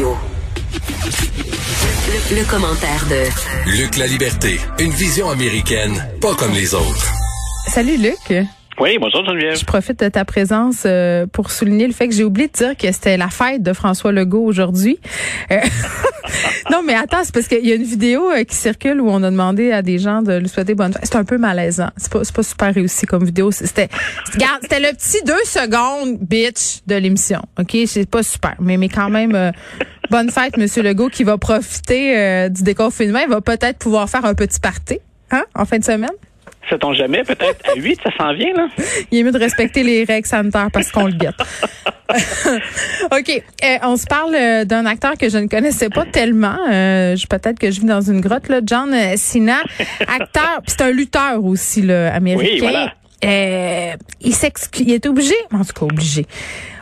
Radio. Le, commentaire de Luc La Liberté, une vision américaine, pas comme les autres. Salut Luc. Oui, bonjour Geneviève. Je profite de ta présence euh, pour souligner le fait que j'ai oublié de dire que c'était la fête de François Legault aujourd'hui. Euh, non, mais attends, c'est parce qu'il y a une vidéo euh, qui circule où on a demandé à des gens de lui souhaiter bonne fête. C'est un peu malaisant. C'est pas, pas super réussi comme vidéo. C'était, c'était le petit deux secondes bitch de l'émission. OK? C'est pas super. Mais, mais quand même, bonne fête, Monsieur Legault, qui va profiter du déconfinement. Il va peut-être pouvoir faire un petit party, hein, en fin de semaine? Sait-on jamais, peut-être? À 8, ça s'en vient, là? Il est mieux de respecter les règles sanitaires parce qu'on le guette. OK. Euh, on se parle euh, d'un acteur que je ne connaissais pas tellement. Euh, peut-être que je vis dans une grotte, là. John Cena, acteur, c'est un lutteur aussi, là, américain. Oui, voilà. il, il est obligé, en tout cas obligé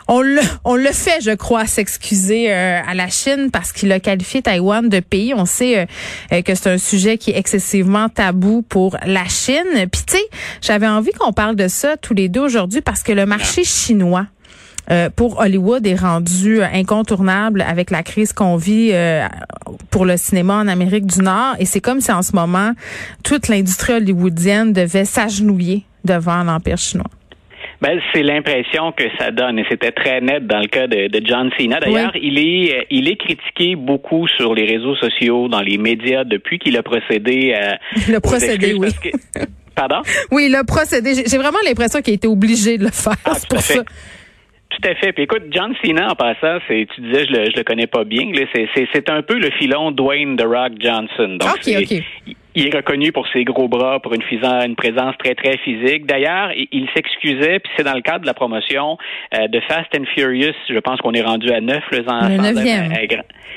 on le, on le fait, je crois, s'excuser euh, à la Chine parce qu'il a qualifié Taïwan de pays. On sait euh, euh, que c'est un sujet qui est excessivement tabou pour la Chine. Puis tu sais, j'avais envie qu'on parle de ça tous les deux aujourd'hui parce que le marché chinois pour Hollywood est rendu incontournable avec la crise qu'on vit pour le cinéma en Amérique du Nord. Et c'est comme si en ce moment, toute l'industrie hollywoodienne devait s'agenouiller devant l'Empire chinois. Ben, c'est l'impression que ça donne et c'était très net dans le cas de, de John Cena. D'ailleurs, il est il est critiqué beaucoup sur les réseaux sociaux, dans les médias depuis qu'il a procédé à il a procédé, oui. Pardon? Oui, il a procédé. J'ai vraiment l'impression qu'il a été obligé de le faire. Ah, pour ça. Tout à fait. Puis écoute, John Cena, en passant, c'est, tu disais, je le, je le connais pas bien. C'est, un peu le filon Dwayne The Rock Johnson. Donc, OK, il est reconnu pour ses gros bras, pour une, une présence très, très physique. D'ailleurs, il, s'excusait, puis c'est dans le cadre de la promotion euh, de Fast and Furious. Je pense qu'on est rendu à neuf le, le neuvième.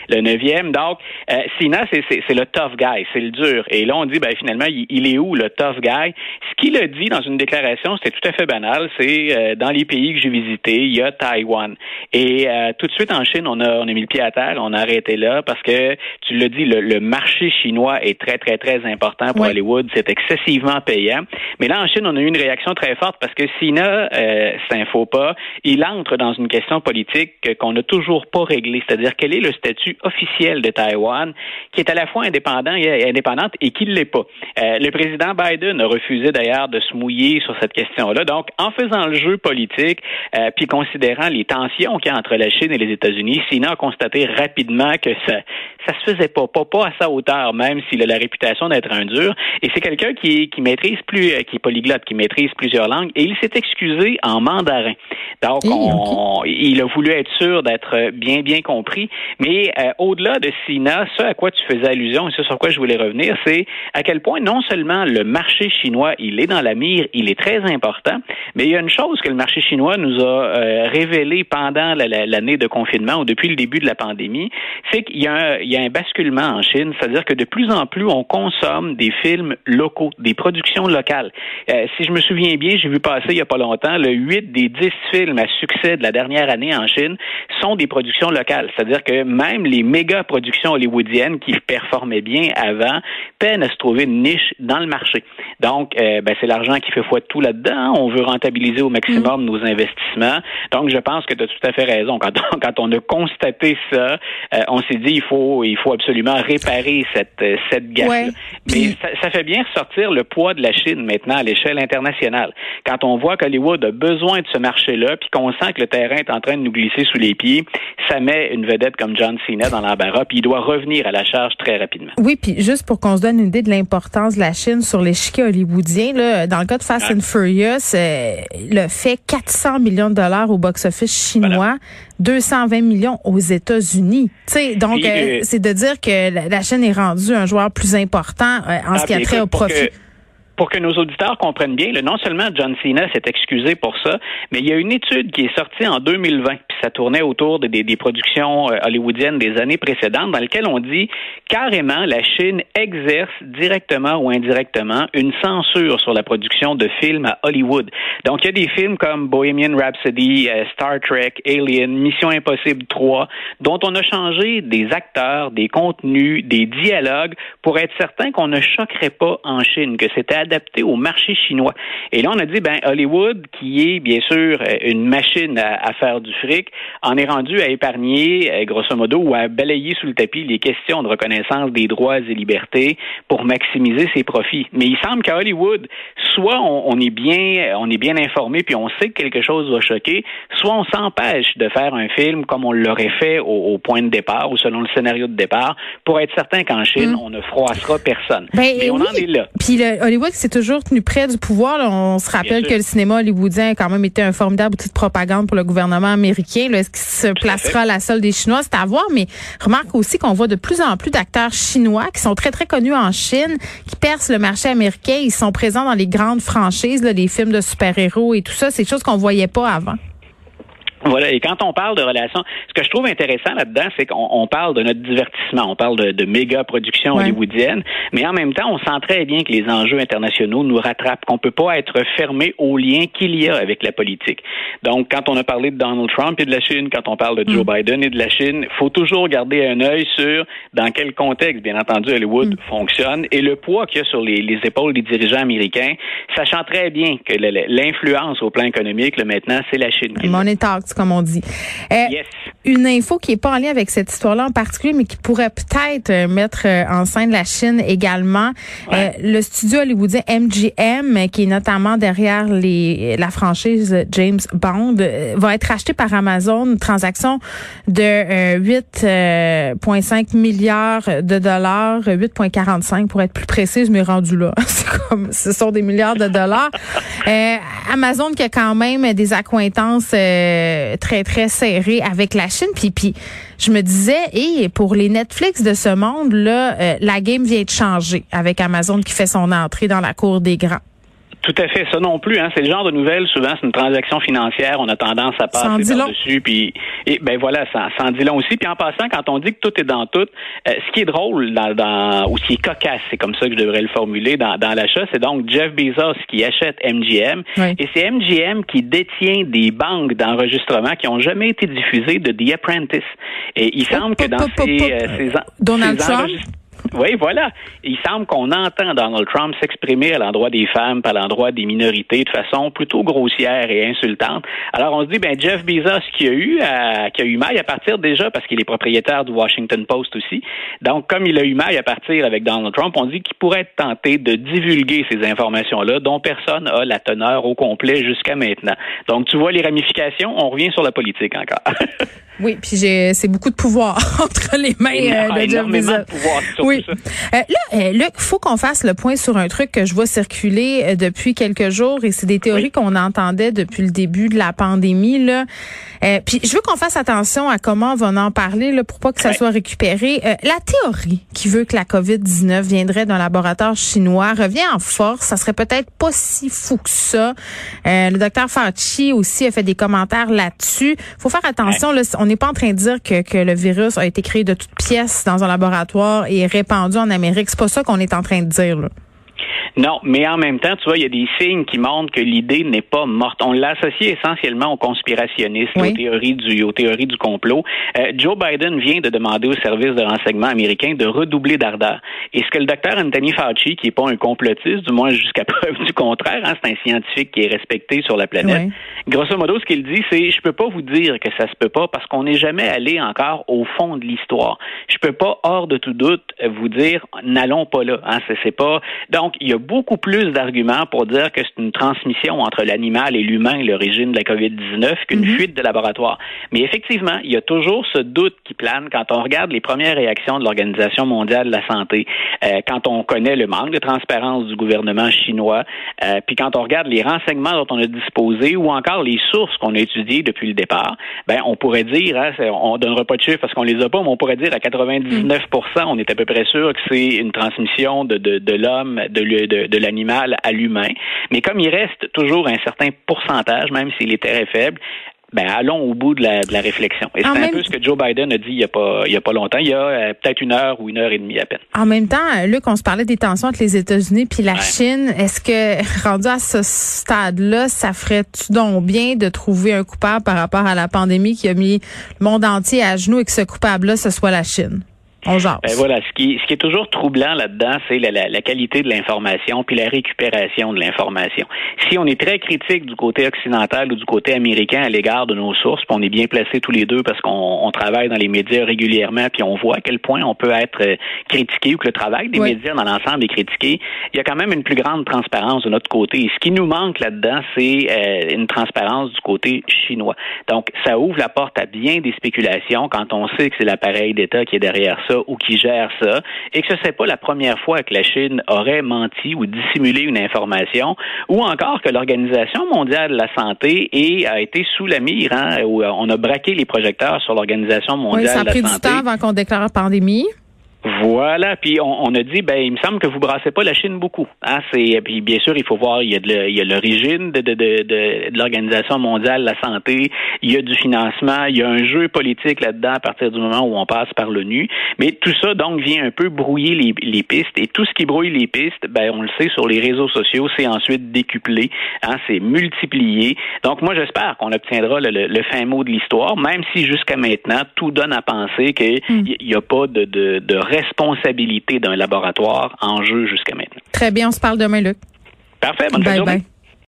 le neuvième. Donc, euh, Sina, c'est le tough guy, c'est le dur. Et là, on dit, ben, finalement, il, est où le tough guy? Ce qu'il a dit dans une déclaration, c'était tout à fait banal. C'est euh, dans les pays que j'ai visités, il y a Taïwan. Et euh, tout de suite en Chine, on a, on a mis le pied à terre, on a arrêté là parce que tu l'as dit, le, le marché chinois est très, très, très important pour Hollywood. C'est excessivement payant. Mais là, en Chine, on a eu une réaction très forte parce que Sina, euh, c'est un faux pas, il entre dans une question politique qu'on n'a toujours pas réglée. C'est-à-dire, quel est le statut officiel de Taïwan, qui est à la fois indépendant et indépendante et qui ne l'est pas? Euh, le président Biden a refusé d'ailleurs de se mouiller sur cette question-là. Donc, en faisant le jeu politique, euh, puis considérant les tensions qu'il y a entre la Chine et les États-Unis, Sina a constaté rapidement que ça ça se faisait pas, pas, pas à sa hauteur, même s'il a la réputation d'être un dur. Et c'est quelqu'un qui, qui maîtrise plus, euh, qui est polyglotte, qui maîtrise plusieurs langues, et il s'est excusé en mandarin. Donc, on, il a voulu être sûr d'être bien, bien compris. Mais euh, au-delà de Sina, ce à quoi tu faisais allusion, et ce sur quoi je voulais revenir, c'est à quel point non seulement le marché chinois, il est dans la mire, il est très important, mais il y a une chose que le marché chinois nous a euh, révélé pendant l'année de confinement ou depuis le début de la pandémie, c'est qu'il y y a un basculement en Chine, c'est-à-dire que de plus en plus, on consomme des films locaux, des productions locales. Euh, si je me souviens bien, j'ai vu passer il n'y a pas longtemps, le 8 des 10 films à succès de la dernière année en Chine sont des productions locales. C'est-à-dire que même les méga productions hollywoodiennes qui performaient bien avant peinent à se trouver une niche dans le marché. Donc, euh, ben, c'est l'argent qui fait foi de tout là-dedans. On veut rentabiliser au maximum mm. nos investissements. Donc, je pense que tu as tout à fait raison. Quand on, quand on a constaté ça, euh, on s'est dit il faut il faut absolument réparer cette, euh, cette gaffe. Mais ça, fait bien ressortir le poids de la Chine maintenant à l'échelle internationale. Quand on voit qu'Hollywood a besoin de ce marché-là, puis qu'on sent que le terrain est en train de nous glisser sous les pieds, ça met une vedette comme John Cena dans l'embarras, puis il doit revenir à la charge très rapidement. Oui, puis juste pour qu'on se donne une idée de l'importance de la Chine sur l'échiquier hollywoodien, là, dans le cas de Fast ah. and Furious, euh, le fait 400 millions de dollars au box-office chinois. 220 millions aux États-Unis. donc, euh, c'est de dire que la, Chine est rendue un joueur plus important euh, en ce qui a ah, trait au profit pour que nos auditeurs comprennent bien, non seulement John Cena s'est excusé pour ça, mais il y a une étude qui est sortie en 2020, puis ça tournait autour des, productions euh, hollywoodiennes des années précédentes, dans laquelle on dit carrément la Chine exerce directement ou indirectement une censure sur la production de films à Hollywood. Donc il y a des films comme Bohemian Rhapsody, euh, Star Trek, Alien, Mission Impossible 3, dont on a changé des acteurs, des contenus, des dialogues pour être certain qu'on ne choquerait pas en Chine, que c'était s'adapter au marché chinois. Et là, on a dit, ben Hollywood, qui est bien sûr une machine à, faire du fric, en est rendu à épargner, grosso modo, ou à balayer sous le tapis les questions de reconnaissance des droits et libertés pour maximiser ses profits. Mais il semble qu'à Hollywood, soit on, est bien, on est bien informé puis on sait que quelque chose va choquer, soit on s'empêche de faire un film comme on l'aurait fait au, point de départ ou selon le scénario de départ pour être certain qu'en Chine, mm. on ne froissera personne. Ben, Mais on en est là. Puis Hollywood s'est toujours tenu près du pouvoir. On se rappelle que le cinéma hollywoodien a quand même été un formidable outil de propagande pour le gouvernement américain. Est-ce qu'il se placera à la solde des Chinois? C'est à voir. Mais remarque aussi qu'on voit de plus en plus d'acteurs chinois qui sont très, très connus en Chine, qui percent le marché américain. Ils sont présents dans les grandes franchises, les films de super-héros et tout ça. C'est des choses qu'on voyait pas avant. Voilà, et quand on parle de relations, ce que je trouve intéressant là-dedans, c'est qu'on parle de notre divertissement, on parle de, de méga productions hollywoodiennes, mais en même temps, on sent très bien que les enjeux internationaux nous rattrapent, qu'on peut pas être fermé aux liens qu'il y a avec la politique. Donc, quand on a parlé de Donald Trump et de la Chine, quand on parle de Joe mm. Biden et de la Chine, faut toujours garder un œil sur dans quel contexte, bien entendu, Hollywood mm. fonctionne et le poids qu'il y a sur les, les, épaules des dirigeants américains, sachant très bien que l'influence au plan économique, là, maintenant, c'est la Chine. Money comme on dit. Euh, une info qui est pas en lien avec cette histoire-là en particulier, mais qui pourrait peut-être euh, mettre euh, en scène la Chine également. le studio hollywoodien MGM, qui est notamment derrière les, la franchise James Bond, va être racheté par Amazon, une transaction de 8,5 milliards de dollars, 8,45 pour être plus précise, mais rendu là. C'est comme, ce sont des milliards de dollars. Amazon qui a quand même des accointances très, très serré avec la Chine. Puis, puis je me disais, et pour les Netflix de ce monde, là, euh, la game vient de changer avec Amazon qui fait son entrée dans la cour des grands. Tout à fait, ça non plus. Hein. C'est le genre de nouvelles, souvent, c'est une transaction financière, on a tendance à passer par-dessus, puis et ben voilà, ça, ça en dit long aussi. Puis en passant, quand on dit que tout est dans tout, euh, ce qui est drôle dans, dans ou ce qui est cocasse, c'est comme ça que je devrais le formuler dans, dans l'achat, c'est donc Jeff Bezos qui achète MGM, et c'est MGM qui détient des banques d'enregistrement qui ont jamais été diffusées de The Apprentice. Et il semble que dans ces, euh, ces, Donald Trump? Oui, voilà. Il semble qu'on entend Donald Trump s'exprimer à l'endroit des femmes, à l'endroit des minorités de façon plutôt grossière et insultante. Alors on se dit, ben Jeff Bezos qui a eu, euh, qui a eu maille à partir déjà parce qu'il est propriétaire du Washington Post aussi. Donc comme il a eu maille à partir avec Donald Trump, on dit qu'il pourrait être tenté de divulguer ces informations-là dont personne a la teneur au complet jusqu'à maintenant. Donc tu vois les ramifications. On revient sur la politique encore. Oui, puis j'ai c'est beaucoup de pouvoir entre les mains euh, de Jeff Bezos. oui. Euh, là, euh, Luc, faut qu'on fasse le point sur un truc que je vois circuler euh, depuis quelques jours et c'est des théories qu'on entendait depuis le début de la pandémie là. puis je veux qu'on fasse attention à comment on va en parler là pour pas que ça soit récupéré. la théorie qui veut que la COVID-19 viendrait d'un laboratoire chinois revient en force. Ça serait peut-être pas si fou que ça. le docteur Fauci aussi a fait des commentaires là-dessus. Faut faire attention. Là, on n'est pas en train de dire que, que le virus a été créé de toutes pièces dans un laboratoire et C'est pas ça qu'on est en train de dire. Là. Non, mais en même temps, tu vois, il y a des signes qui montrent que l'idée n'est pas morte. On l'associe essentiellement aux conspirationnistes, aux théories du, aux théories du complot. Euh, Joe Biden vient de demander au service de renseignement américain de redoubler d'ardeur. Et ce que le docteur Anthony Fauci, qui n'est pas un complotiste, du moins jusqu'à preuve du contraire, hein, c'est un scientifique qui est respecté sur la planète. Grosso modo, ce qu'il dit, c'est je peux pas vous dire que ça se peut pas parce qu'on n'est jamais allé encore au fond de l'histoire. Je peux pas, hors de tout doute, vous dire n'allons pas là. Hein, c'est pas. Donc, il y a beaucoup plus d'arguments pour dire que c'est une transmission entre l'animal et l'humain, l'origine de la COVID-19, qu'une mhm. fuite de laboratoire. Mais effectivement, il y a toujours ce doute qui plane quand on regarde les premières réactions de l'Organisation mondiale de la santé, euh, quand on connaît le manque de transparence du gouvernement chinois, euh, puis quand on regarde les renseignements dont on a disposé ou encore les sources qu'on a étudiées depuis le départ, ben on pourrait dire, hein, on donnera pas de chiffres parce qu'on les a pas, mais on pourrait dire à 99% on est à peu près sûr que c'est une transmission de, de, de l'homme, de, de, l'animal à l'humain. Mais comme il reste toujours un certain pourcentage, même s'il est très faible, ben allons au bout de la, de la réflexion. Et c'est un peu ce que Joe Biden a dit il y a pas il y a pas longtemps, il y a euh, peut-être une heure ou une heure et demie à peine. En même temps, Luc, on se parlait des tensions entre les États-Unis puis la Chine. Est-ce que rendu à ce stade-là, ça ferait-tu donc bien de trouver un coupable par rapport à la pandémie qui a mis le monde entier à genoux et que ce coupable-là, ce soit la Chine? On. Ben voilà, ce qui, ce qui est toujours troublant là-dedans, c'est la, la, la, qualité de l'information puis la récupération de l'information. Si on est très critique du côté occidental ou du côté américain à l'égard de nos sources, puis on est bien placés tous les deux parce qu'on on travaille dans les médias régulièrement, puis on voit à quel point on peut être euh, critiqué ou que le travail des Oui. médias dans l'ensemble est critiqué, il y a quand même une plus grande transparence de notre côté. Et ce qui nous manque là-dedans, c'est euh, une transparence du côté chinois. Donc, ça ouvre la porte à bien des spéculations quand on sait que c'est l'appareil d'État qui est derrière ça ou qui gère ça, et que ce n'est pas la première fois que la Chine aurait menti ou dissimulé une information, ou encore que l'Organisation mondiale de la santé est, a été sous la mire, hein, où on a braqué les projecteurs sur l'Organisation mondiale Oui, ça a de la pris du santé. temps avant qu'on déclare la pandémie. Voilà, puis on, on a dit, ben, il me semble que vous brassez pas la Chine beaucoup. Hein, c'est, puis bien sûr, il faut voir, il y a de, le- il y a l'origine de, de, de, de, de l'Organisation mondiale de la santé, il y a du financement, il y a un jeu politique là-dedans à partir du moment où on passe par l'ONU. Mais tout ça, donc, vient un peu brouiller les, les pistes. Et tout ce qui brouille les pistes, ben, on le sait, sur les réseaux sociaux, c'est ensuite décuplé, hein, c'est multiplié. Donc, moi, j'espère qu'on obtiendra le, le- le fin mot de l'histoire, même si jusqu'à maintenant, tout donne à penser qu'il n'y a pas de, de, de responsabilité d'un laboratoire en jeu jusqu'à maintenant. Très bien, on se parle demain, Luc. Parfait, bonne Bye journée. bye.